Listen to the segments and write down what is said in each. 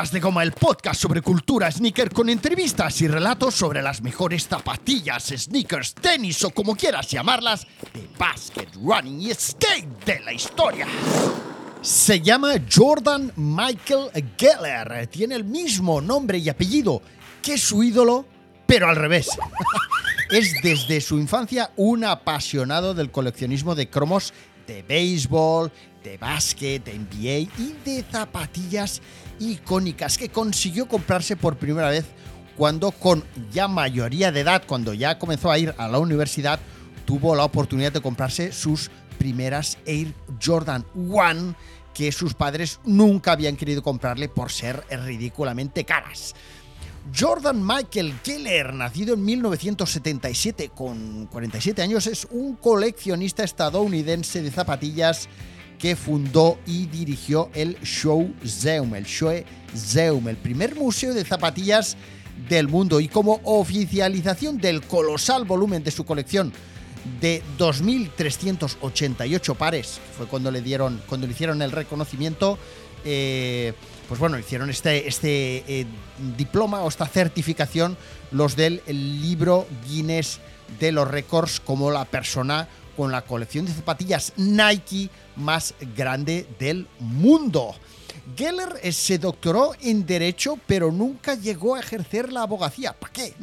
De Goma, el podcast sobre cultura sneaker con entrevistas y relatos sobre las mejores zapatillas, sneakers, tenis o como quieras llamarlas, de basket, running y skate de la historia. Se llama Jordan Michael Geller. Tiene el mismo nombre y apellido que su ídolo, pero al revés. es desde su infancia un apasionado del coleccionismo de cromos de béisbol, de básquet, de NBA y de zapatillas icónicas que consiguió comprarse por primera vez cuando con ya mayoría de edad, cuando ya comenzó a ir a la universidad, tuvo la oportunidad de comprarse sus primeras Air Jordan 1 que sus padres nunca habían querido comprarle por ser ridículamente caras. Jordan Michael Keller, nacido en 1977 con 47 años, es un coleccionista estadounidense de zapatillas que fundó y dirigió el Showzeum, el Showzeum, el primer museo de zapatillas del mundo. Y como oficialización del colosal volumen de su colección de 2.388 pares, fue cuando le dieron, cuando le hicieron el reconocimiento, eh, pues bueno, hicieron este, este eh, diploma o esta certificación los del libro Guinness de los récords como la persona con la colección de zapatillas Nike más grande del mundo. Geller eh, se doctoró en Derecho, pero nunca llegó a ejercer la abogacía. ¿Para qué?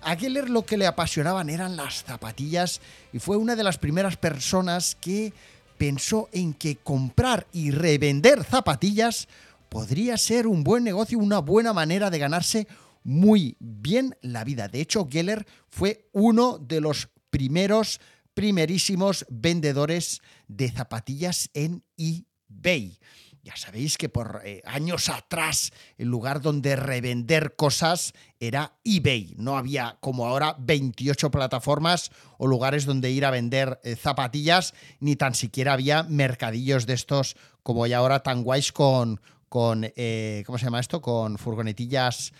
A Geller lo que le apasionaban eran las zapatillas y fue una de las primeras personas que pensó en que comprar y revender zapatillas podría ser un buen negocio, una buena manera de ganarse muy bien la vida. De hecho, Geller fue uno de los primeros primerísimos vendedores de zapatillas en eBay. Ya sabéis que por eh, años atrás el lugar donde revender cosas era eBay. No había como ahora 28 plataformas o lugares donde ir a vender eh, zapatillas, ni tan siquiera había mercadillos de estos como hay ahora tan guays con, con eh, ¿cómo se llama esto? Con furgonetillas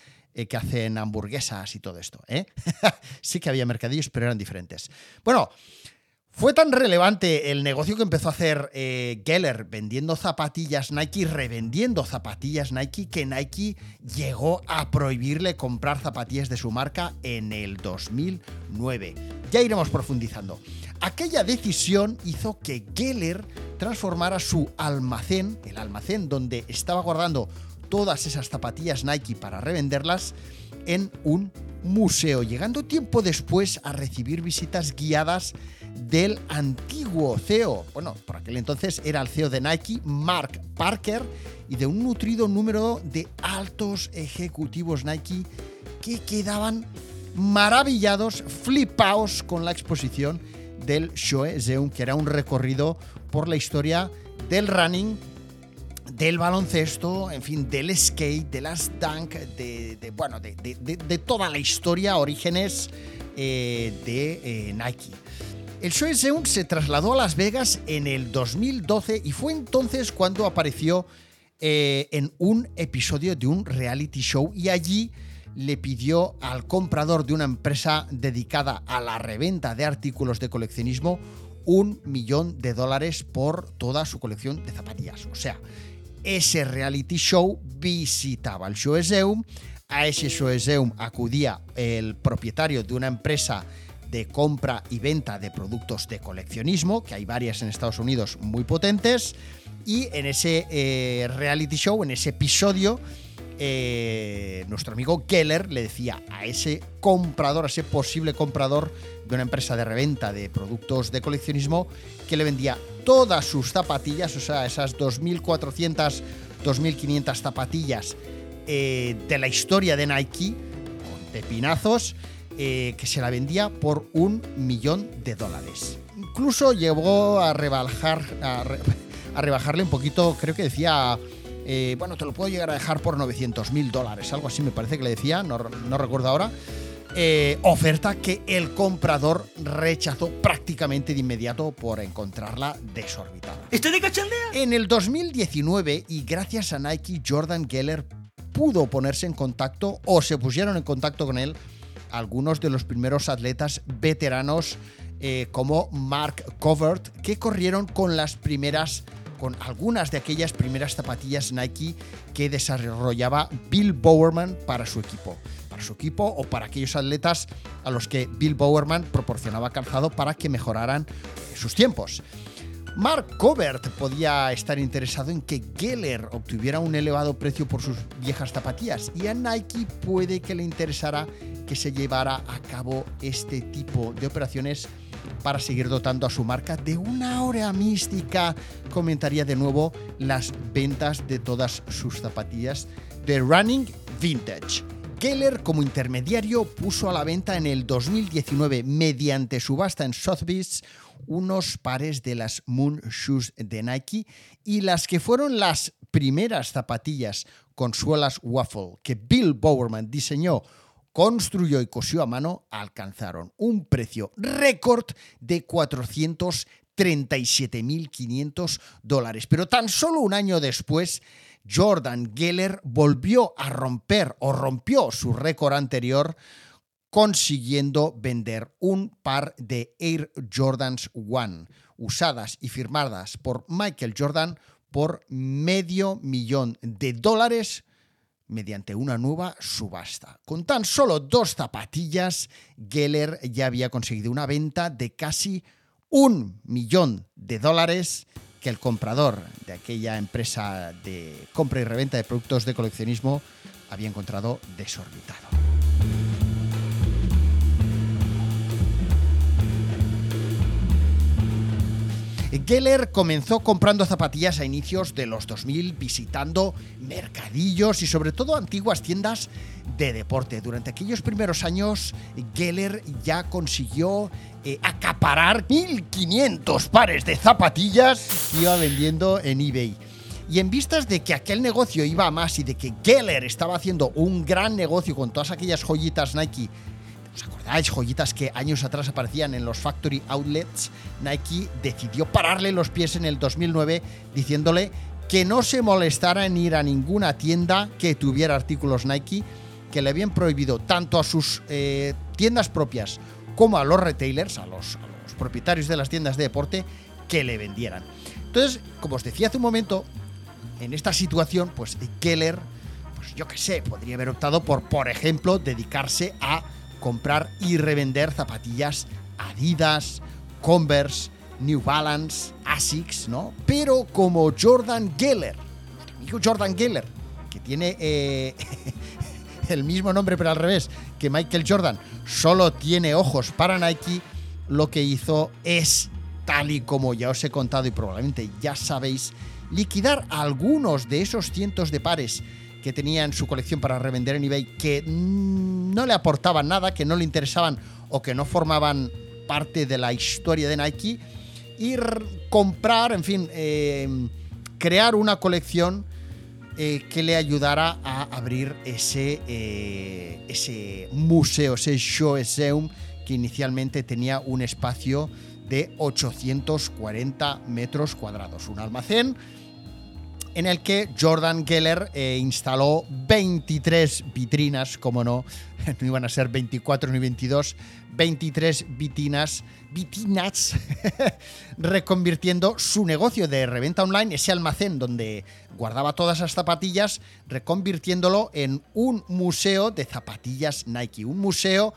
que hacen hamburguesas y todo esto. sí que había mercadillos, pero eran diferentes. Bueno, fue tan relevante el negocio que empezó a hacer eh, Geller vendiendo zapatillas Nike, revendiendo zapatillas Nike, que Nike llegó a prohibirle comprar zapatillas de su marca en el 2009. Ya iremos profundizando. Aquella decisión hizo que Geller transformara su almacén, el almacén donde estaba guardando todas esas zapatillas Nike para revenderlas, en un museo, llegando tiempo después a recibir visitas guiadas del antiguo CEO, bueno, por aquel entonces era el CEO de Nike, Mark Parker, y de un nutrido número de altos ejecutivos Nike que quedaban maravillados, flipaos con la exposición del Shoe Zeum, que era un recorrido por la historia del running, del baloncesto, en fin, del skate, de las dunk, de, bueno, de, toda la historia, orígenes eh, de eh, Nike. El Show Seung se trasladó a Las Vegas en el 2012 y fue entonces cuando apareció eh, en un episodio de un reality show y allí le pidió al comprador de una empresa dedicada a la reventa de artículos de coleccionismo un millón de dólares por toda su colección de zapatillas. O sea, ese reality show visitaba el Shoeseum, a ese Shoeseum acudía el propietario de una empresa de compra y venta de productos de coleccionismo, que hay varias en Estados Unidos muy potentes, y en ese eh, reality show, en ese episodio, eh, nuestro amigo Keller le decía a ese comprador, a ese posible comprador de una empresa de reventa de productos de coleccionismo, que le vendía todas sus zapatillas, o sea, esas 2.400, 2.500 zapatillas eh, de la historia de Nike, con pepinazos, eh, que se la vendía por un millón de dólares. Incluso llegó a rebajar, a, rebajarle un poquito, creo que decía, eh, bueno, te lo puedo llegar a dejar por 900 mil dólares, algo así me parece que le decía, no, recuerdo ahora. Eh, oferta que el comprador rechazó prácticamente de inmediato por encontrarla desorbitada. ¿Estoy de cachondea? En el 2019, y gracias a Nike, Jordan Geller pudo ponerse en contacto o se pusieron en contacto con él algunos de los primeros atletas veteranos eh, como Mark Covert que corrieron con las primeras con algunas de aquellas primeras zapatillas Nike que desarrollaba Bill Bowerman para su equipo. Para su equipo o para aquellos atletas a los que Bill Bowerman proporcionaba calzado para que mejoraran sus tiempos. Mark Covert podía estar interesado en que Geller obtuviera un elevado precio por sus viejas zapatillas y a Nike puede que le interesara que se llevara a cabo este tipo de operaciones para seguir dotando a su marca de una aura mística. Comentaría de nuevo las ventas de todas sus zapatillas de Running Vintage. Geller como intermediario puso a la venta en el 2019 mediante subasta en Sotheby's unos pares de las Moon Shoes de Nike y las que fueron las primeras zapatillas con suelas waffle que Bill Bowerman diseñó, construyó y cosió a mano alcanzaron un precio récord de 437.500 dólares. Pero tan solo un año después, Jordan Geller volvió a romper o rompió su récord anterior consiguiendo vender un par de Air Jordans One usadas y firmadas por Michael Jordan por medio millón de dólares mediante una nueva subasta. Con tan solo dos zapatillas, Geller ya había conseguido una venta de casi un millón de dólares que el comprador de aquella empresa de compra y reventa de productos de coleccionismo había encontrado desorbitado. Geller comenzó comprando zapatillas a inicios de los 2000, visitando mercadillos y sobre todo antiguas tiendas de deporte. Durante aquellos primeros años, Geller ya consiguió eh, acaparar 1.500 pares de zapatillas que iba vendiendo en eBay. Y en vistas de que aquel negocio iba a más y de que Geller estaba haciendo un gran negocio con todas aquellas joyitas Nike ¿Os acordáis? Joyitas que años atrás aparecían en los factory outlets. Nike decidió pararle los pies en el 2009 diciéndole que no se molestara en ir a ninguna tienda que tuviera artículos Nike, que le habían prohibido tanto a sus eh, tiendas propias como a los retailers, a los, a los propietarios de las tiendas de deporte, que le vendieran. Entonces, como os decía hace un momento, en esta situación, pues Keller, pues yo qué sé, podría haber optado por, por ejemplo, dedicarse a comprar y revender zapatillas Adidas, Converse, New Balance, Asics, ¿no? Pero como Jordan Geller, amigo Jordan Geller, que tiene eh, el mismo nombre pero al revés que Michael Jordan, solo tiene ojos para Nike, lo que hizo es, tal y como ya os he contado y probablemente ya sabéis, liquidar algunos de esos cientos de pares que tenía en su colección para revender en eBay que no le aportaban nada, que no le interesaban o que no formaban parte de la historia de Nike, y comprar, en fin, em, crear una colección eh, que le ayudara a abrir ese, eh, ese museo, ese Shoeseum, que inicialmente tenía un espacio de 840 metros cuadrados. Un almacén en el que Jordan Geller eh, instaló 23 vitrinas, como no, no iban a ser 24 ni 22, 23 vitrinas, vitinas, reconvirtiendo su negocio de reventa online, ese almacén donde guardaba todas las zapatillas, reconvirtiéndolo en un museo de zapatillas Nike, un museo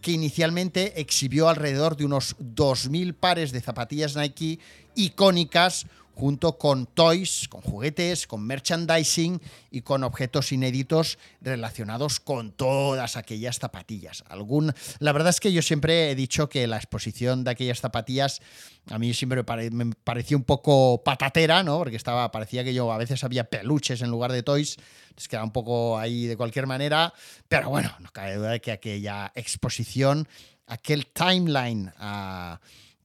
que inicialmente exhibió alrededor de unos 2.000 pares de zapatillas Nike icónicas, junto con toys, con juguetes, con merchandising y con objetos inéditos relacionados con todas aquellas zapatillas. Algún, la verdad es que yo siempre he dicho que la exposición de aquellas zapatillas a mí siempre me, parecía un poco patatera, ¿no? Porque estaba, parecía que yo a veces había peluches en lugar de toys, es quedaba un poco ahí de cualquier manera, pero bueno, no cabe duda de que aquella exposición, aquel timeline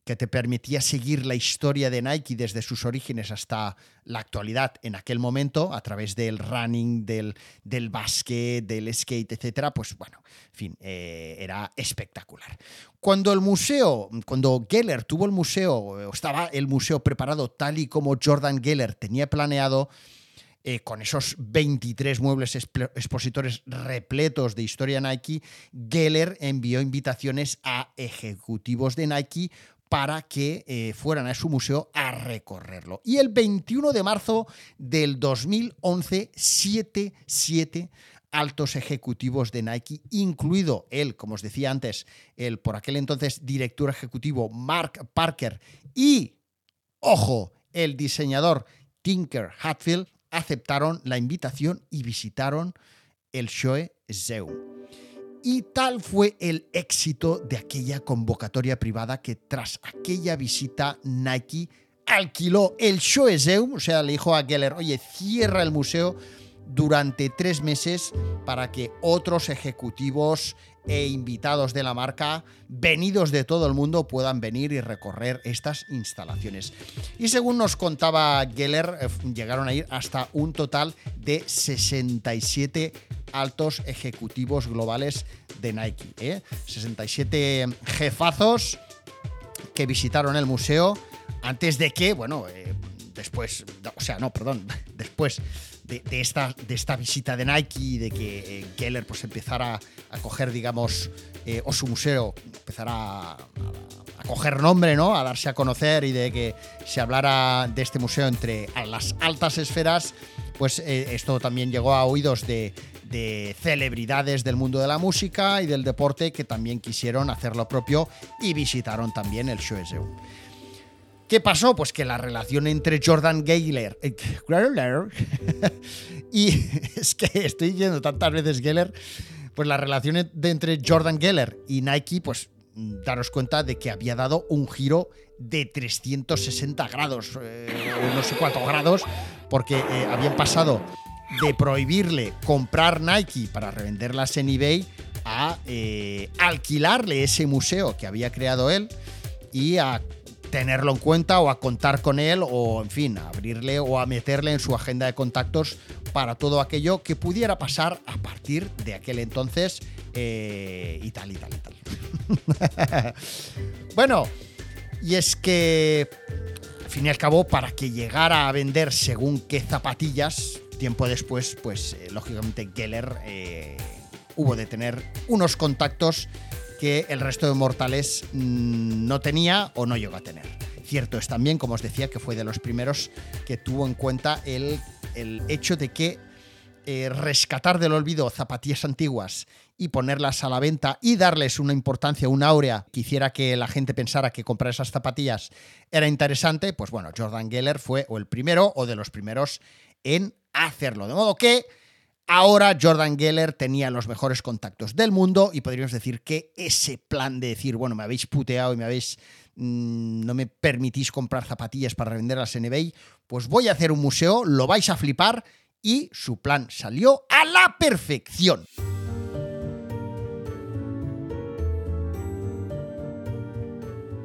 que te permitía seguir la historia de Nike desde sus orígenes hasta la actualidad en aquel momento, a través del running, del, del básquet, del skate, etcétera, pues bueno, en fin, eh, era espectacular. Cuando el museo, cuando Geller tuvo el museo, estaba el museo preparado tal y como Jordan Geller tenía planeado, eh, con esos 23 muebles expositores repletos de historia Nike, Geller envió invitaciones a ejecutivos de Nike para que eh, fueran a su museo a recorrerlo. Y el 21 de marzo del 2011, 7, 7 altos ejecutivos de Nike, incluido él, como os decía antes, el por aquel entonces director ejecutivo Mark Parker y, ojo, el diseñador Tinker Hatfield, aceptaron la invitación y visitaron el Shoe Zeum. Y tal fue el éxito de aquella convocatoria privada que tras aquella visita Nike alquiló el Shoeseum, o sea, le dijo a Geller, oye, cierra el museo durante tres meses para que otros ejecutivos e invitados de la marca, venidos de todo el mundo, puedan venir y recorrer estas instalaciones. Y según nos contaba Geller, eh, llegaron a ir hasta un total de 67 altos ejecutivos globales de Nike. 67 ¿eh? jefazos que visitaron el museo antes de que, bueno, eh, después, o sea, no, perdón, después de, esta, de esta visita de Nike de que eh, Geller pues empezara a coger, digamos, o su museo empezara a, coger nombre, ¿no? A darse a conocer y de que se hablara de este museo entre las altas esferas, pues esto también llegó a oídos de, de celebridades del mundo de la música y del deporte que también quisieron hacer lo propio y visitaron también el Shoeseu. ¿Qué pasó? Pues que la relación entre Jordan Gayler eh, y es que estoy diciendo tantas veces Geller, pues la relación entre Jordan Geller y Nike, pues daros cuenta de que había dado un giro de 360 grados, eh, no sé cuántos grados, porque eh, habían pasado de prohibirle comprar Nike para revenderlas en eBay a alquilarle ese museo que había creado él y a tenerlo en cuenta o a contar con él o en fin, a abrirle o a meterle en su agenda de contactos para todo aquello que pudiera pasar a partir de aquel entonces eh, y tal y tal y tal. bueno, y es que al fin y al cabo para que llegara a vender según qué zapatillas tiempo después, pues eh, lógicamente Geller eh, hubo de tener unos contactos que el resto de mortales mm, no tenía o no llegó a tener. Cierto es también, como os decía, que fue de los primeros que tuvo en cuenta el, el hecho de que eh, rescatar del olvido zapatillas antiguas y ponerlas a la venta y darles una importancia, una áurea que hiciera que la gente pensara que comprar esas zapatillas era interesante, pues bueno, Jordan Geller fue o el primero o de los primeros en hacerlo. De modo que ahora Jordan Geller tenía los mejores contactos del mundo y podríamos decir que ese plan de decir, bueno, me habéis puteado y me habéis mm, no me permitís comprar zapatillas para revenderlas en eBay, pues voy a hacer un museo, lo vais a flipar y su plan salió a la perfección.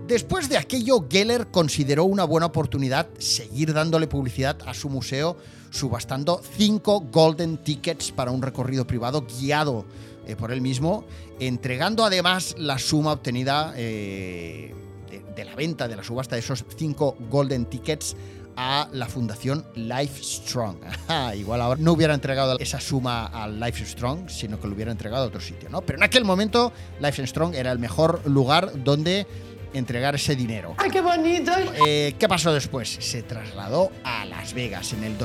Después de aquello, Geller consideró una buena oportunidad seguir dándole publicidad a su museo, subastando cinco golden tickets para un recorrido privado guiado eh, por él mismo, entregando además la suma obtenida eh, de, la venta de la subasta de esos cinco golden tickets a la fundación Life Strong. igual ahora no hubiera entregado esa suma al Life Strong, sino que lo hubiera entregado a otro sitio, ¿no? Pero en aquel momento Life Strong era el mejor lugar donde entregar ese dinero. ¡Ay, qué bonito! Eh, ¿Qué pasó después? Se trasladó a Las Vegas. En el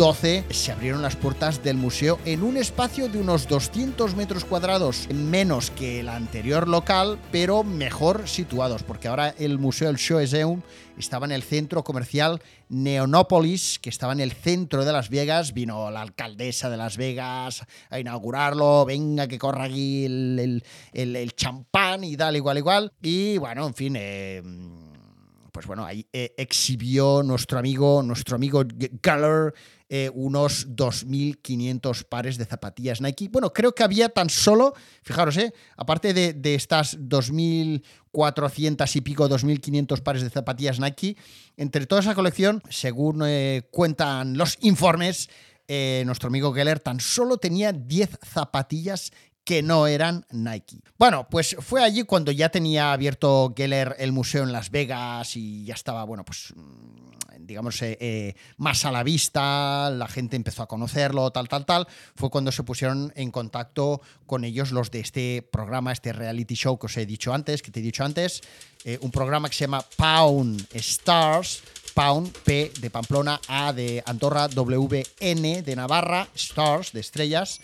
2012 se abrieron las puertas del museo en un espacio de unos 200 metros cuadrados, menos que el anterior local, pero mejor situados, porque ahora el museo, el Shoeseum, estaba en el centro comercial Neonopolis, que estaba en el centro de Las Vegas. Vino la alcaldesa de Las Vegas a inaugurarlo. Venga, que corra aquí el, champán y tal, igual, igual. Y bueno, en fin. Eh, pues bueno, ahí eh, exhibió nuestro amigo, nuestro amigo Galler eh, unos 2.500 pares de zapatillas Nike. Bueno, creo que había tan solo, fijaros, eh, aparte de, de estas 2.400 y pico, 2.500 pares de zapatillas Nike, entre toda esa colección, según eh, cuentan los informes, nuestro amigo Geller tan solo tenía 10 zapatillas que no eran Nike. Bueno, pues fue allí cuando ya tenía abierto Geller el museo en Las Vegas y ya estaba, bueno, pues mm, digamos, eh, eh, más a la vista, la gente empezó a conocerlo, tal, tal, tal. Fue cuando se pusieron en contacto con ellos los de este programa, este reality show que os he dicho antes, que te he dicho antes, eh, un programa que se llama Pound Stars, Pound, P de Pamplona, A de Andorra, W, N de Navarra, Stars de estrellas.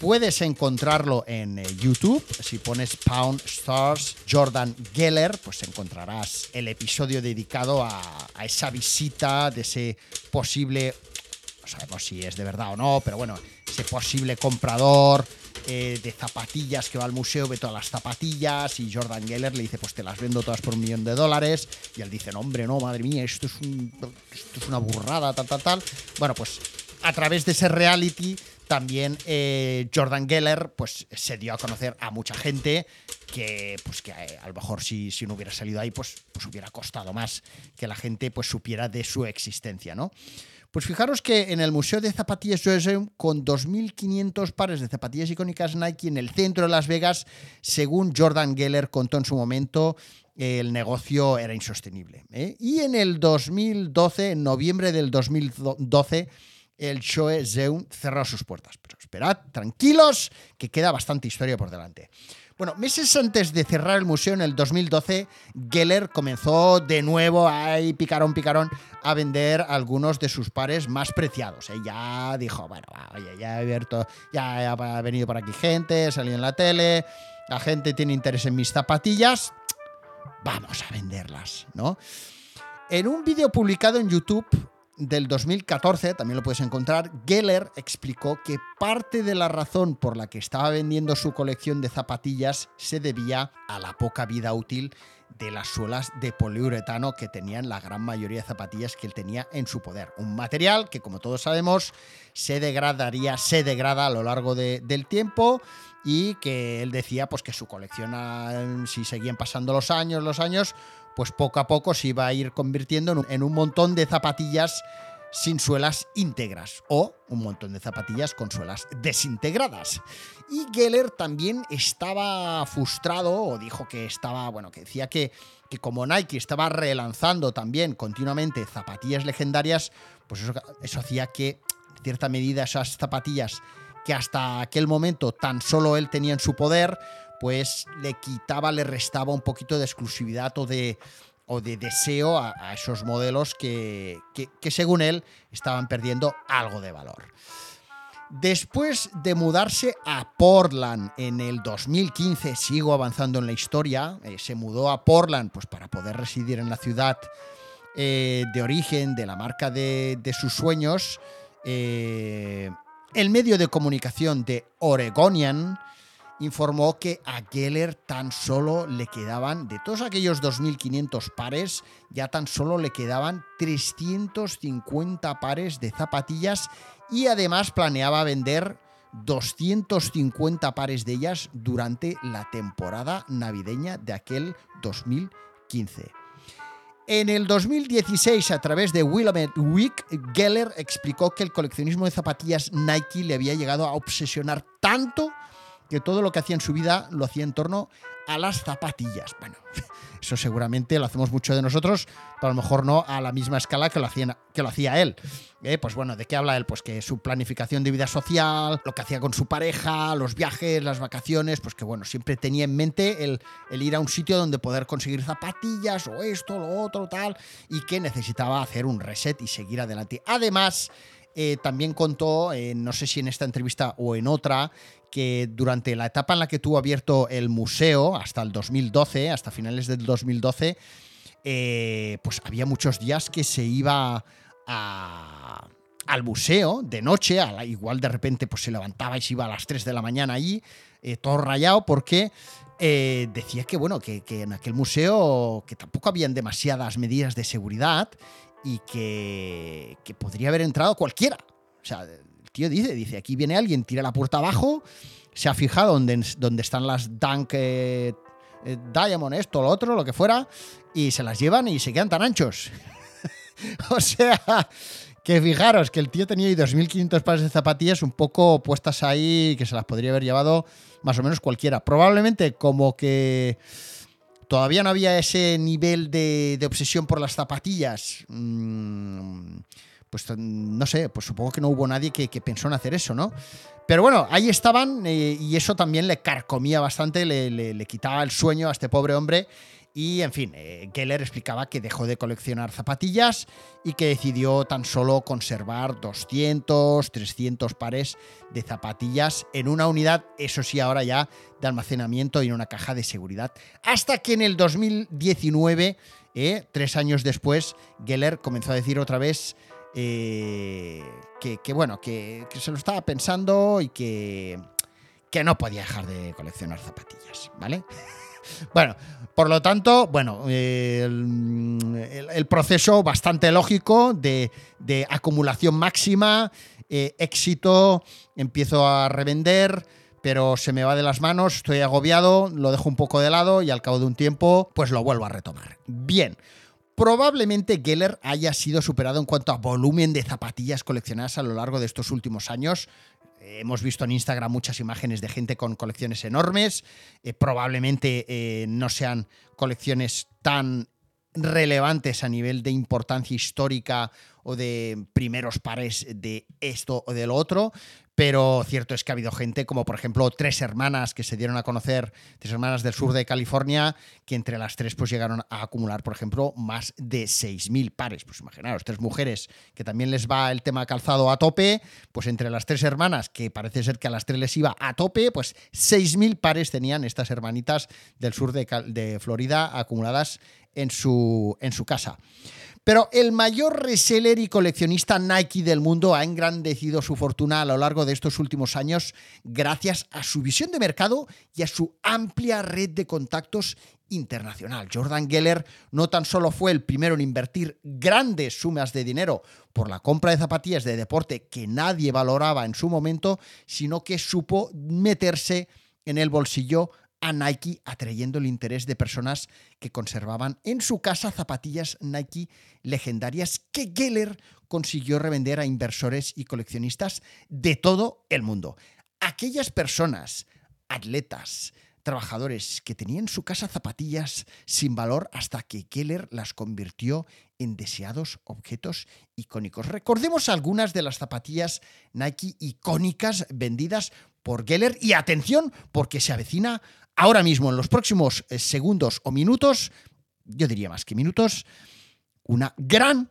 Puedes encontrarlo en eh, YouTube. Si pones Pound Stars Jordan Geller, pues encontrarás el episodio dedicado a, esa visita de ese posible, no sabemos si es de verdad o no, pero bueno, ese posible comprador eh, de zapatillas que va al museo, ve todas las zapatillas y Jordan Geller le dice, pues te las vendo todas por un millón de dólares. Y él dice, no, hombre, no, madre mía, esto es, un- esto es una burrada, tal, tal, tal. Bueno, pues a través de ese reality también eh, Jordan Geller pues se dio a conocer a mucha gente que pues que eh, a lo mejor si, si no hubiera salido ahí pues, pues hubiera costado más que la gente pues supiera de su existencia, ¿no? Pues fijaros que en el Museo de Zapatillas USA, con 2.500 pares de zapatillas icónicas Nike en el centro de Las Vegas, según Jordan Geller contó en su momento, el negocio era insostenible. ¿eh? Y en el 2012, en noviembre del 2012, el Shoe Zeun cerró sus puertas. Pero esperad, tranquilos, que queda bastante historia por delante. Bueno, meses antes de cerrar el museo en el 2012, Geller comenzó de nuevo, ahí picarón, picarón, a vender algunos de sus pares más preciados. ¿eh? Ya dijo, bueno, oye, ya he abierto, ya ha venido por aquí gente, he salido en la tele, la gente tiene interés en mis zapatillas, vamos a venderlas, ¿no? En un vídeo publicado en YouTube del 2014, también lo puedes encontrar, Geller explicó que parte de la razón por la que estaba vendiendo su colección de zapatillas se debía a la poca vida útil de las suelas de poliuretano que tenían la gran mayoría de zapatillas que él tenía en su poder. Un material que, como todos sabemos, se degradaría, se degrada a lo largo de- del tiempo y que él decía pues que su colección, ah, si seguían pasando los años, los años, pues poco a poco se iba a ir convirtiendo en un, montón de zapatillas sin suelas íntegras o un montón de zapatillas con suelas desintegradas. Y Geller también estaba frustrado o dijo que estaba, bueno, que decía que, que como Nike estaba relanzando también continuamente zapatillas legendarias, pues eso, eso hacía que en cierta medida esas zapatillas que hasta aquel momento tan solo él tenía en su poder, pues le quitaba, le restaba un poquito de exclusividad o de, o de deseo a, esos modelos que, que, según él estaban perdiendo algo de valor. Después de mudarse a Portland en el 2015, sigo avanzando en la historia, eh, se mudó a Portland pues, para poder residir en la ciudad eh, de origen de la marca de, de sus sueños. Eh, el medio de comunicación de Oregonian informó que a Geller tan solo le quedaban, de todos aquellos 2.500 pares, ya tan solo le quedaban 350 pares de zapatillas y además planeaba vender 250 pares de ellas durante la temporada navideña de aquel 2015. En el 2016, a través de Willamette Week, Geller explicó que el coleccionismo de zapatillas Nike le había llegado a obsesionar tanto que todo lo que hacía en su vida lo hacía en torno a las zapatillas. Bueno, eso seguramente lo hacemos mucho de nosotros, pero a lo mejor no a la misma escala que lo, hacían, que lo hacía él. Eh, pues bueno, ¿de qué habla él? Pues que su planificación de vida social, lo que hacía con su pareja, los viajes, las vacaciones, pues que bueno, siempre tenía en mente el, el ir a un sitio donde poder conseguir zapatillas o esto, lo otro, tal, y que necesitaba hacer un reset y seguir adelante. Además, eh, también contó, eh, no sé si en esta entrevista o en otra, que durante la etapa en la que tuvo abierto el museo, hasta el 2012, hasta finales del 2012, eh, pues había muchos días que se iba a, al museo de noche, a la, igual de repente pues se levantaba y se iba a las 3 de la mañana allí, eh, todo rayado, porque eh, decía que, bueno, que, que en aquel museo que tampoco habían demasiadas medidas de seguridad y que, que podría haber entrado cualquiera. O sea, tío dice, dice, aquí viene alguien, tira la puerta abajo, se ha fijado donde, están las Dunk eh, eh, Diamond, esto, lo otro, lo que fuera, y se las llevan y se quedan tan anchos. o sea, que fijaros que el tío tenía ahí 2.500 pares de zapatillas un poco puestas ahí que se las podría haber llevado más o menos cualquiera. Probablemente como que todavía no había ese nivel de, obsesión por las zapatillas. Mm, pues no sé, pues supongo que no hubo nadie que, pensó en hacer eso, ¿no? Pero bueno, ahí estaban eh, y eso también le carcomía bastante, le, quitaba el sueño a este pobre hombre. Y en fin, eh, Geller explicaba que dejó de coleccionar zapatillas y que decidió tan solo conservar 200, 300 pares de zapatillas en una unidad, eso sí, ahora ya de almacenamiento y en una caja de seguridad. Hasta que en el 2019, eh, tres años después, Geller comenzó a decir otra vez eh, que, bueno, que, se lo estaba pensando y que, que no podía dejar de coleccionar zapatillas, ¿vale? Bueno, por lo tanto, bueno, el, proceso bastante lógico de, acumulación máxima, eh, éxito, empiezo a revender, pero se me va de las manos, estoy agobiado, lo dejo un poco de lado y al cabo de un tiempo, pues lo vuelvo a retomar. Bien. Probablemente Geller haya sido superado en cuanto a volumen de zapatillas coleccionadas a lo largo de estos últimos años. Hemos visto en Instagram muchas imágenes de gente con colecciones enormes. Eh, probablemente eh, no sean colecciones tan relevantes a nivel de importancia histórica o de primeros pares de esto o de lo otro, pero cierto es que ha habido gente como por ejemplo tres hermanas que se dieron a conocer, tres hermanas del sur de California, que entre las tres pues llegaron a acumular por ejemplo más de 6.000 pares. Pues imaginaros, tres mujeres que también les va el tema calzado a tope, pues entre las tres hermanas, que parece ser que a las tres les iba a tope, pues 6.000 pares tenían estas hermanitas del sur de, de Florida acumuladas en su, en su casa. Pero el mayor reseller y coleccionista Nike del mundo ha engrandecido su fortuna a lo largo de estos últimos años gracias a su visión de mercado y a su amplia red de contactos internacional. Jordan Geller no tan solo fue el primero en invertir grandes sumas de dinero por la compra de zapatillas de deporte que nadie valoraba en su momento, sino que supo meterse en el bolsillo a Nike, atrayendo el interés de personas que conservaban en su casa zapatillas Nike legendarias que Geller consiguió revender a inversores y coleccionistas de todo el mundo. Aquellas personas, atletas, trabajadores que tenían en su casa zapatillas sin valor hasta que Geller las convirtió en deseados objetos icónicos. Recordemos algunas de las zapatillas Nike icónicas vendidas por Geller y atención porque se avecina ahora mismo, en los próximos eh, segundos o minutos, yo diría más que minutos, una gran,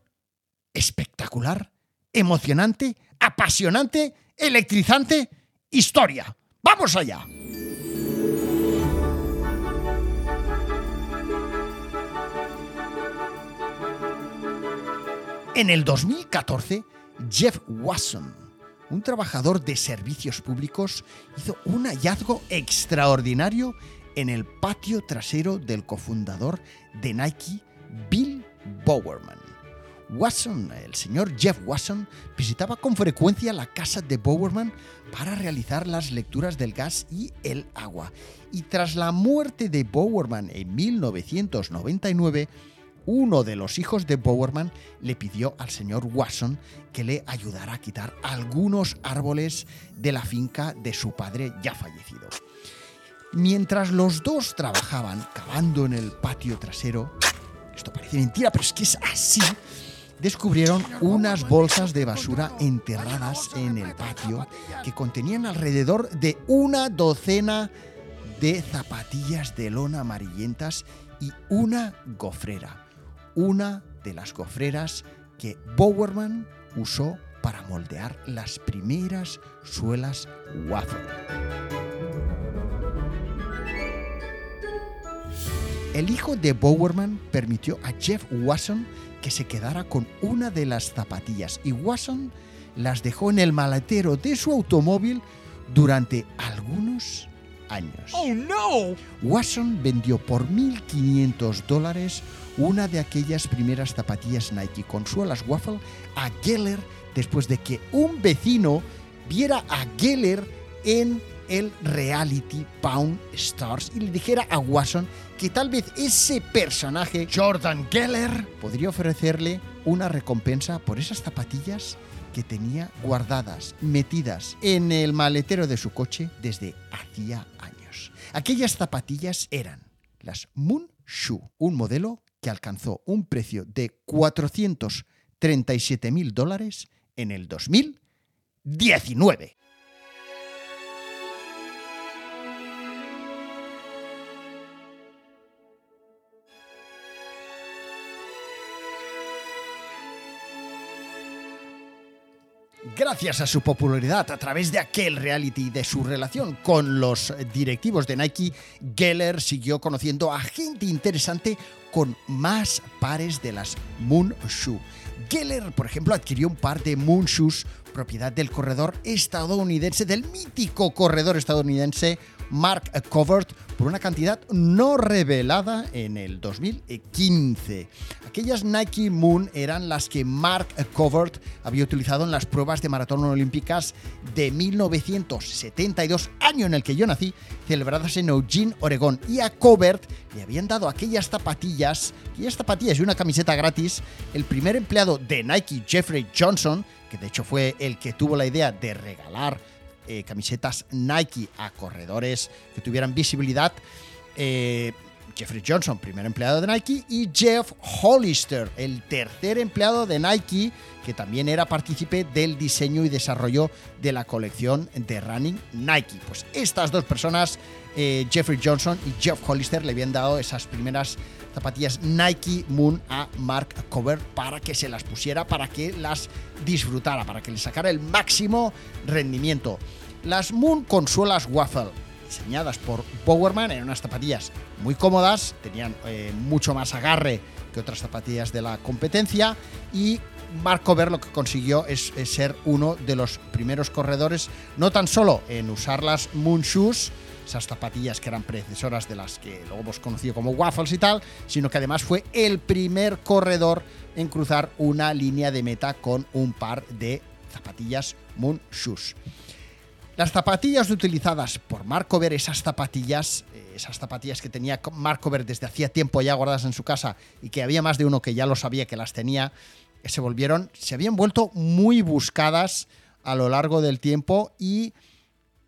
espectacular, emocionante, apasionante, electrizante historia. ¡Vamos allá! En el 2014, Jeff Wasson un trabajador de servicios públicos hizo un hallazgo extraordinario en el patio trasero del cofundador de Nike, Bill Bowerman. Watson, el señor Jeff Watson, visitaba con frecuencia la casa de Bowerman para realizar las lecturas del gas y el agua. Y tras la muerte de Bowerman en 1999, uno de los hijos de Bowerman le pidió al señor Watson que le ayudara a quitar algunos árboles de la finca de su padre ya fallecido. Mientras los dos trabajaban cavando en el patio trasero, esto parece mentira, pero es que es así, descubrieron unas bolsas de basura enterradas en el patio que contenían alrededor de una docena de zapatillas de lona amarillentas y una gofrera una de las gofreras que Bowerman usó para moldear las primeras suelas waffle. El hijo de Bowerman permitió a Jeff Wasson que se quedara con una de las zapatillas y Wasson las dejó en el maletero de su automóvil durante algunos años. ¡Oh, no! Wasson vendió por 1.500 dólares una de aquellas primeras zapatillas Nike con suelas waffle a Geller después de que un vecino viera a Geller en el reality Pound Stars y le dijera a Watson que tal vez ese personaje, Jordan Geller, podría ofrecerle una recompensa por esas zapatillas que tenía guardadas, metidas en el maletero de su coche desde hacía años. Aquellas zapatillas eran las Moon Shoe, un modelo que alcanzó un precio de 437 mil dólares en el 2019. Gracias a su popularidad a través de aquel reality y de su relación con los directivos de Nike, Geller siguió conociendo a gente interesante con más pares de las Moon Shoe. Geller, por ejemplo, adquirió un par de Moon Shoes, propiedad del corredor estadounidense, del mítico corredor estadounidense Mark Covert por una cantidad no revelada en el 2015. Aquellas Nike Moon eran las que Mark Covert había utilizado en las pruebas de maratón olímpicas de 1972, año en el que yo nací, celebradas en Eugene, Oregón. Y a Covert le habían dado aquellas zapatillas, aquellas zapatillas y una camiseta gratis, el primer empleado de Nike, Jeffrey Johnson, que de hecho fue el que tuvo la idea de regalar eh, camisetas Nike a corredores que tuvieran visibilidad. Eh, Jeffrey Johnson, primer empleado de Nike, y Jeff Hollister, el tercer empleado de Nike, que también era partícipe del diseño y desarrollo de la colección de running Nike. Pues estas dos personas, eh, Jeffrey Johnson y Jeff Hollister, le habían dado esas primeras zapatillas Nike Moon a Mark Cover para que se las pusiera, para que las disfrutara, para que le sacara el máximo rendimiento. Las Moon Consuelas Waffle, diseñadas por Bowerman, eran unas zapatillas muy cómodas, tenían eh, mucho más agarre que otras zapatillas de la competencia y Mark Cover lo que consiguió es, es, ser uno de los primeros corredores, no tan solo en usar las Moon Shoes, esas zapatillas que eran predecesoras de las que luego hemos conocido como waffles y tal, sino que además fue el primer corredor en cruzar una línea de meta con un par de zapatillas Moon Shoes. Las zapatillas utilizadas por Mark Cover, esas zapatillas, eh, esas zapatillas que tenía Mark Cover desde hacía tiempo ya guardadas en su casa y que había más de uno que ya lo sabía que las tenía, se volvieron, se habían vuelto muy buscadas a lo largo del tiempo y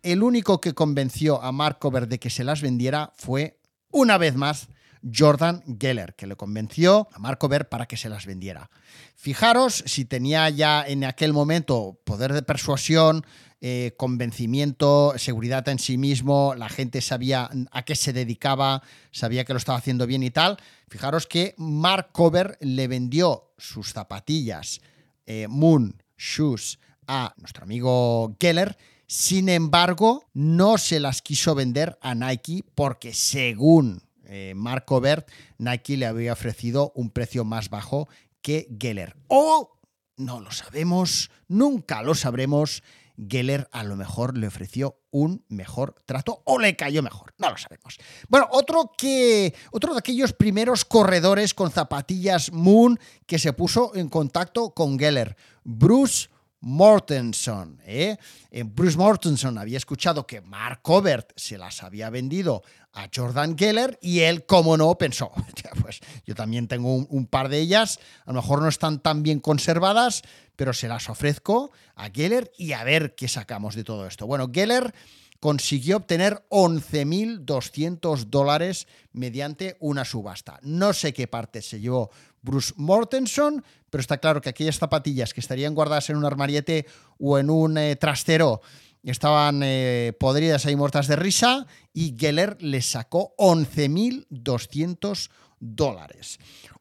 el único que convenció a Mark Cover de que se las vendiera fue, una vez más, Jordan Geller, que le convenció a Mark Cover para que se las vendiera. Fijaros si tenía ya en aquel momento poder de persuasión, eh, convencimiento, seguridad en sí mismo, la gente sabía a qué se dedicaba, sabía que lo estaba haciendo bien y tal. Fijaros que Mark Cover le vendió sus zapatillas eh, Moon Shoes a nuestro amigo Geller sin embargo, no se las quiso vender a Nike porque según eh, Mark Covert, Nike le había ofrecido un precio más bajo que Geller. O, no lo sabemos, nunca lo sabremos, Geller a lo mejor le ofreció un mejor trato o le cayó mejor, no lo sabemos. Bueno, otro que otro de aquellos primeros corredores con zapatillas Moon que se puso en contacto con Geller, Bruce Mortenson. ¿eh? Eh, Bruce Mortenson había escuchado que Mark Covert se las había vendido a Jordan Geller y él, como no, pensó, pues yo también tengo un, par de ellas, a lo mejor no están tan bien conservadas, pero se las ofrezco a Geller y a ver qué sacamos de todo esto. Bueno, Geller consiguió obtener 11.200 dólares mediante una subasta. No sé qué parte se llevó Bruce Mortenson, pero está claro que aquellas zapatillas que estarían guardadas en un armariete o en un eh, trastero estaban eh, podridas ahí muertas de risa y Geller les sacó 11.200 dólares.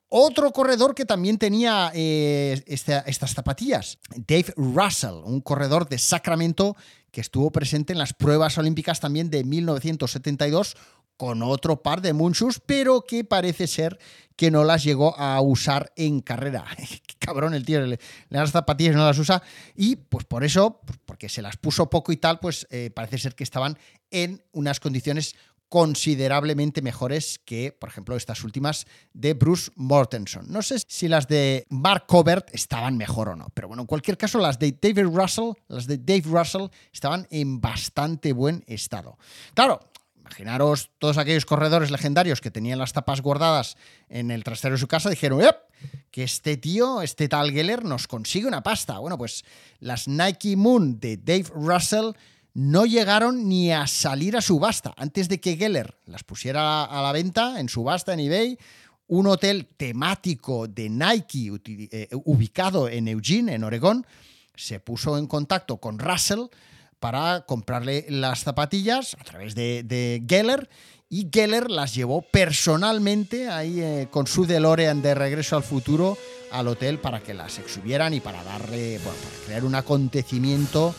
Otro corredor que también tenía eh, estas zapatillas, Dave Russell, un corredor de Sacramento que estuvo presente en las pruebas olímpicas también de 1972 con otro par de Moonshoes, pero que parece ser que no las llegó a usar en carrera. Qué cabrón el tío, le, da las zapatillas y no las usa. Y pues por eso, pues porque se las puso poco y tal, pues eh, parece ser que estaban en unas condiciones considerablemente mejores que, por ejemplo, estas últimas de Bruce Mortenson. No sé si las de Mark Covert estaban mejor o no, pero bueno, en cualquier caso, las de David Russell, las de Dave Russell estaban en bastante buen estado. Claro, Imaginaros todos aquellos corredores legendarios que tenían las tapas guardadas en el trastero de su casa, dijeron, que este tío, este tal Geller, nos consigue una pasta. Bueno, pues las Nike Moon de Dave Russell no llegaron ni a salir a subasta. Antes de que Geller las pusiera a la venta en subasta en eBay, un hotel temático de Nike eh, ubicado en Eugene, en Oregón, se puso en contacto con Russell para comprarle las zapatillas a través de, Geller y Geller las llevó personalmente ahí eh, con su DeLorean de regreso al futuro al hotel para que las exhubieran y para darle, bueno, para crear un acontecimiento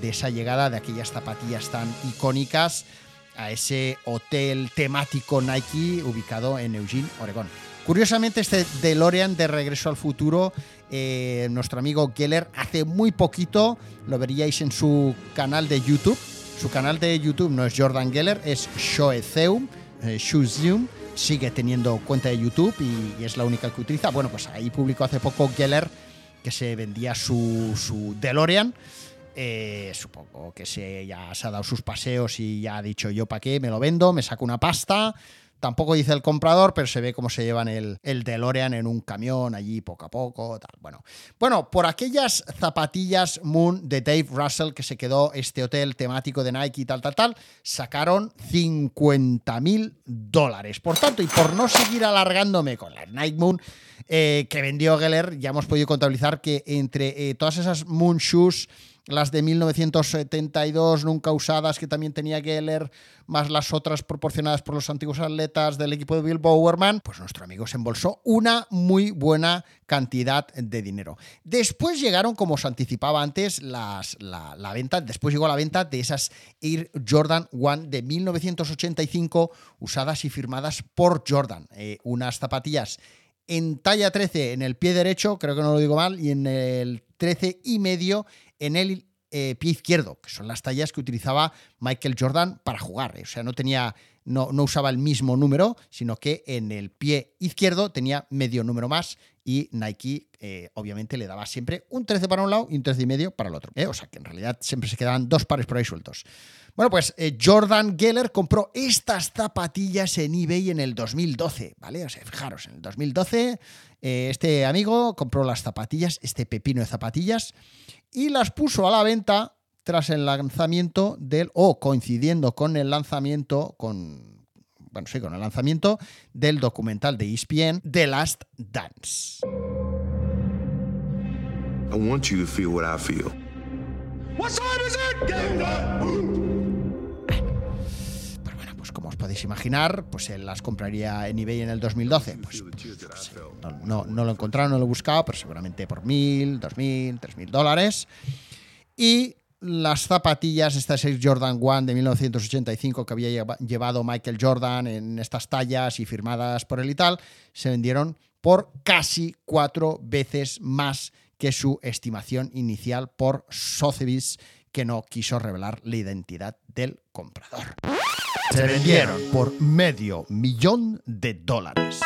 de esa llegada de aquellas zapatillas tan icónicas a ese hotel temático Nike ubicado en Eugene, Oregón. Curiosamente, este DeLorean de Regreso al Futuro, eh, nuestro amigo Geller, hace muy poquito, lo veríais en su canal de YouTube. Su canal de YouTube no es Jordan Geller, es Shoezeum, eh, sigue teniendo cuenta de YouTube y, es la única que utiliza. Bueno, pues ahí publicó hace poco Geller que se vendía su, DeLorean eh, supongo que se, ya se ha dado sus paseos y ya ha dicho yo para qué, me lo vendo, me saco una pasta. Tampoco dice el comprador, pero se ve cómo se llevan el, el DeLorean en un camión allí poco a poco. Tal. Bueno. bueno, por aquellas zapatillas Moon de Dave Russell que se quedó este hotel temático de Nike y tal, tal, tal, sacaron 50 mil dólares. Por tanto, y por no seguir alargándome con la Nike Moon eh, que vendió Geller, ya hemos podido contabilizar que entre eh, todas esas Moon Shoes las de 1972 nunca usadas que también tenía Geller, más las otras proporcionadas por los antiguos atletas del equipo de Bill Bowerman, pues nuestro amigo se embolsó una muy buena cantidad de dinero. Después llegaron, como os anticipaba antes, las, la, venta, después llegó la venta de esas Air Jordan One de 1985 usadas y firmadas por Jordan, eh, unas zapatillas en talla 13 en el pie derecho, creo que no lo digo mal, y en el 13 y medio en el eh, pie izquierdo, que son las tallas que utilizaba Michael Jordan para jugar. O sea, no tenía, no, no, usaba el mismo número, sino que en el pie izquierdo tenía medio número más y Nike eh, obviamente le daba siempre un 13 para un lado y un 13 y medio para el otro. ¿eh? O sea que en realidad siempre se quedaban dos pares por ahí sueltos. Bueno, pues Jordan Geller compró estas zapatillas en eBay en el 2012, ¿vale? O sea, fijaros, en el 2012 este amigo compró las zapatillas, este pepino de zapatillas, y las puso a la venta tras el lanzamiento del, o coincidiendo con el lanzamiento, con, bueno, sí, con el lanzamiento del documental de ESPN, The Last Dance. I want you to feel what I feel. What time is it? como os podéis imaginar, pues él las compraría en eBay en el 2012. Pues, pues no, no, lo encontraron, no lo he buscado, pero seguramente por mil, dos mil, tres mil dólares. Y las zapatillas, estas Air Jordan One de 1985 que había llevado Michael Jordan en estas tallas y firmadas por él y tal, se vendieron por casi cuatro veces más que su estimación inicial por Sotheby's, que no quiso revelar la identidad del comprador se vendieron por medio millón de dólares.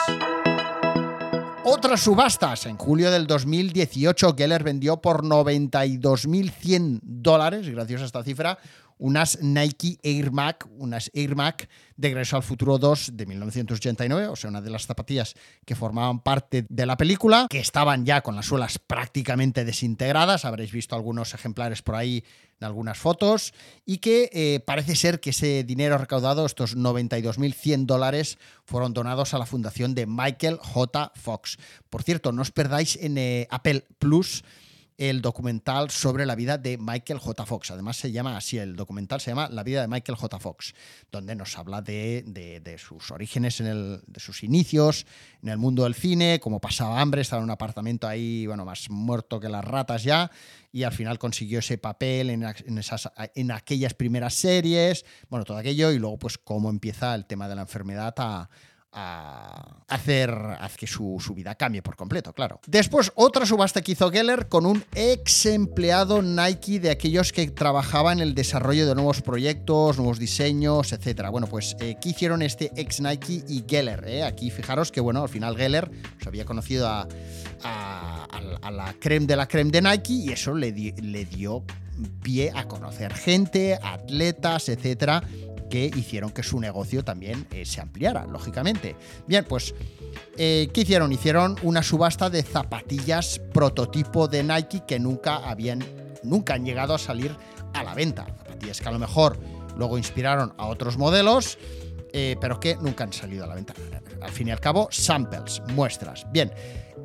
Otras subastas. En julio del 2018, Geller vendió por 92.100 dólares, gracias a esta cifra, unas Nike Air Mac, unas Air Mac de Regreso al Futuro 2 de 1989, o sea, una de las zapatillas que formaban parte de la película, que estaban ya con las suelas prácticamente desintegradas, habréis visto algunos ejemplares por ahí en algunas fotos, y que eh, parece ser que ese dinero recaudado, estos 92.100 dólares, fueron donados a la fundación de Michael J. Fox. Por cierto, no os perdáis en eh, Apple Plus el documental sobre la vida de Michael J. Fox. Además se llama así, el documental se llama La vida de Michael J. Fox, donde nos habla de, sus orígenes, en el, de sus inicios en el mundo del cine, cómo pasaba hambre, estaba en un apartamento ahí, bueno, más muerto que las ratas ya, y al final consiguió ese papel en, esas, en aquellas primeras series, bueno, todo aquello, y luego pues cómo empieza el tema de la enfermedad a a hacer, que su, vida cambie por completo, claro. Después, otra subasta que hizo Geller con un ex empleado Nike de aquellos que trabajaba en el desarrollo de nuevos proyectos, nuevos diseños, etc. Bueno, pues, eh, ¿qué hicieron este ex Nike y Geller? Eh? Aquí fijaros que, bueno, al final Geller se había conocido a, la creme de la creme de Nike y eso le, le dio pie a conocer gente, atletas, etcétera que hicieron que su negocio también eh, se ampliara, lógicamente. Bien, pues, eh, ¿qué hicieron? Hicieron una subasta de zapatillas prototipo de Nike que nunca habían, nunca han llegado a salir a la venta. Zapatillas que a lo mejor luego inspiraron a otros modelos, eh, pero que nunca han salido a la venta. Al fin y al cabo, samples, muestras. Bien,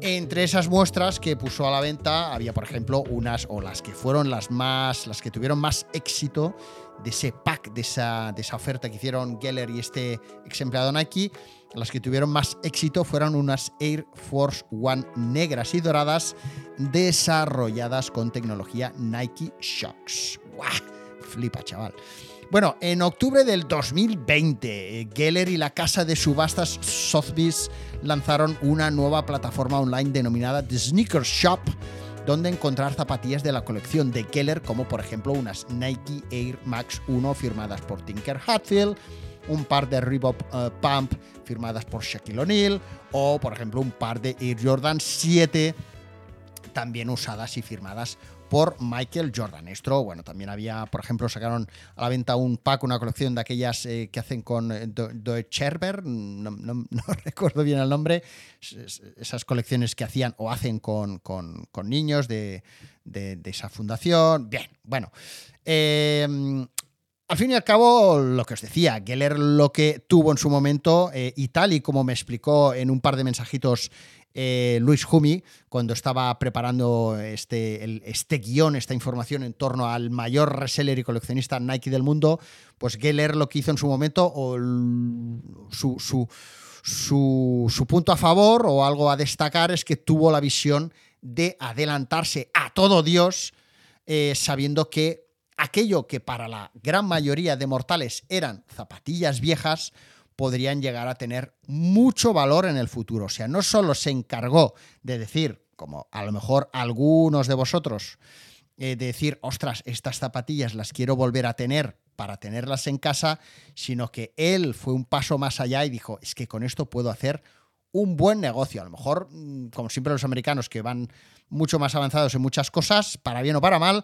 entre esas muestras que puso a la venta había, por ejemplo, unas o las que fueron las más, las que tuvieron más éxito de ese pack, de esa, de esa oferta que hicieron Geller y este ex empleado Nike, las que tuvieron más éxito fueron unas Air Force One negras y doradas desarrolladas con tecnología Nike Shocks. ¡Guau! Flipa, chaval. Bueno, en octubre del 2020, Geller y la casa de subastas Sotheby's lanzaron una nueva plataforma online denominada The Sneaker Shop, donde encontrar zapatillas de la colección de Geller, como por ejemplo unas Nike Air Max 1 firmadas por Tinker Hatfield, un par de Reebok uh, Pump firmadas por Shaquille O'Neal, o por ejemplo un par de Air Jordan 7 también usadas y firmadas por Michael Jordan. Esto, bueno, también había, por ejemplo, sacaron a la venta un pack, una colección de aquellas eh, que hacen con eh, Deutscherber, no, recuerdo bien el nombre, esas colecciones que hacían o hacen con, con, niños de, de, esa fundación. Bien, bueno. Eh, al fin y al cabo, lo que os decía, Geller lo que tuvo en su momento, eh, y tal y como me explicó en un par de mensajitos eh, Luis Jumi, cuando estaba preparando este, este guion, esta información en torno al mayor reseller y coleccionista Nike del mundo, pues Geller lo que hizo en su momento, o su, su, su, su punto a favor o algo a destacar es que tuvo la visión de adelantarse a todo Dios, eh, sabiendo que aquello que para la gran mayoría de mortales eran zapatillas viejas, podrían llegar a tener mucho valor en el futuro. O sea, no solo se encargó de decir, como a lo mejor algunos de vosotros, eh, de decir, ostras, estas zapatillas las quiero volver a tener para tenerlas en casa, sino que él fue un paso más allá y dijo, es que con esto puedo hacer un buen negocio. A lo mejor, mm, como siempre los americanos que van mucho más avanzados en muchas cosas, para bien o para mal,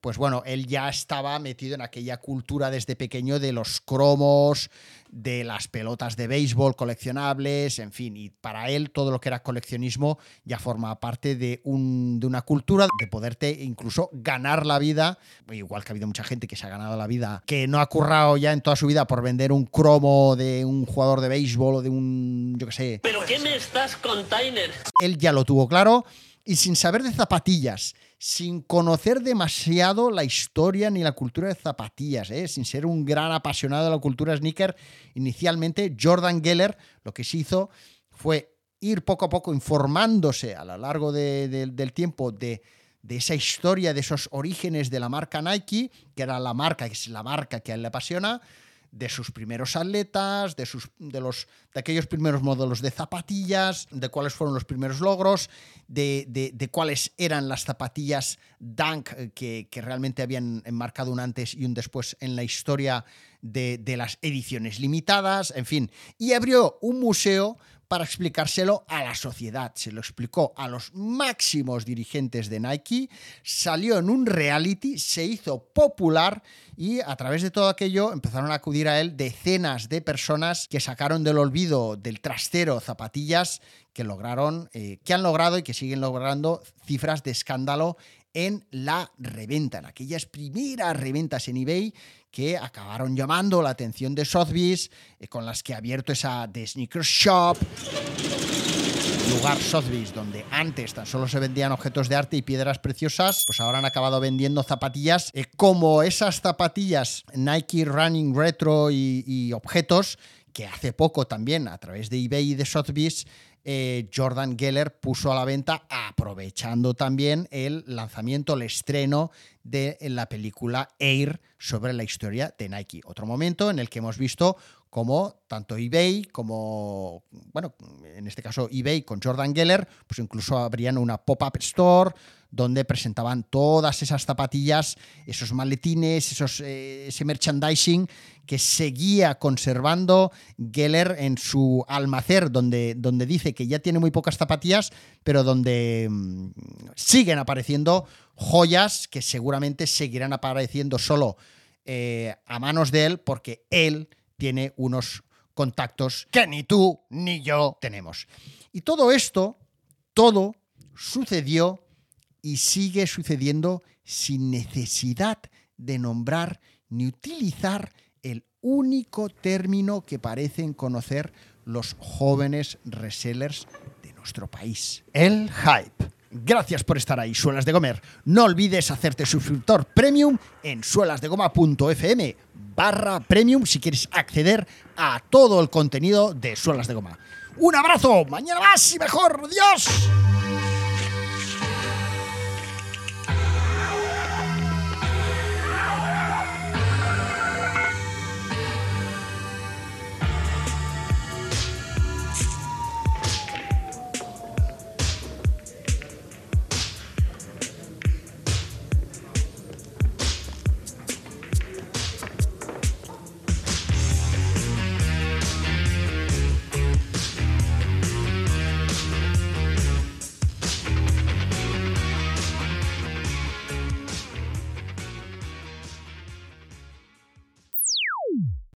pues bueno, él ya estaba metido en aquella cultura desde pequeño de los cromos, de las pelotas de béisbol coleccionables, en fin, y para él todo lo que era coleccionismo ya forma parte de, un, de una cultura de poderte incluso ganar la vida, igual que ha habido mucha gente que se ha ganado la vida, que no ha currado ya en toda su vida por vender un cromo de un jugador de béisbol o de un, yo qué sé. ¿Pero qué me estás container? Él ya lo tuvo claro y sin saber de zapatillas, sin conocer demasiado la historia ni la cultura de zapatillas, ¿eh? sin ser un gran apasionado de la cultura sneaker, inicialmente Jordan Geller lo que se hizo fue ir poco a poco informándose a lo largo de, de, del tiempo de, de, esa historia, de esos orígenes de la marca Nike, que era la marca, que es la marca que a él le apasiona, de sus primeros atletas, de, sus, de, los, de aquellos primeros modelos de zapatillas, de cuáles fueron los primeros logros, de, de, de cuáles eran las zapatillas Dunk que, que, realmente habían marcado un antes y un después en la historia de, las ediciones limitadas, en fin. Y abrió un museo para explicárselo a la sociedad. Se lo explicó a los máximos dirigentes de Nike, salió en un reality, se hizo popular y a través de todo aquello empezaron a acudir a él decenas de personas que sacaron del olvido del trastero zapatillas que lograron, eh, que han logrado y que siguen logrando cifras de escándalo en la reventa, en aquellas primeras reventas en eBay que acabaron llamando la atención de Sotheby's, eh, con las que ha abierto esa The Sneaker Shop, lugar Sotheby's donde antes tan solo se vendían objetos de arte y piedras preciosas, pues ahora han acabado vendiendo zapatillas eh, como esas zapatillas Nike Running Retro y, y objetos que hace poco también a través de eBay y de Sotheby's eh, Jordan Geller puso a la venta, aprovechando también el lanzamiento, el estreno de la película Air sobre la historia de Nike. Otro momento en el que hemos visto cómo tanto eBay como, bueno, en este caso eBay con Jordan Geller, pues incluso abrían una pop-up store donde presentaban todas esas zapatillas, esos maletines, esos, eh, ese merchandising que seguía conservando Geller en su almacén, donde, donde dice que ya tiene muy pocas zapatillas, pero donde mmm, siguen apareciendo joyas que seguramente seguirán apareciendo solo eh, a manos de él porque él tiene unos contactos que ni tú ni yo tenemos. Y todo esto, todo sucedió y sigue sucediendo sin necesidad de nombrar ni utilizar el único término que parecen conocer los jóvenes resellers de nuestro país, el hype. Gracias por estar ahí, Suelas de Comer. No olvides hacerte suscriptor premium en suelasdegoma.fm barra premium si quieres acceder a todo el contenido de Suelas de Goma. Un abrazo, mañana más y mejor. Dios.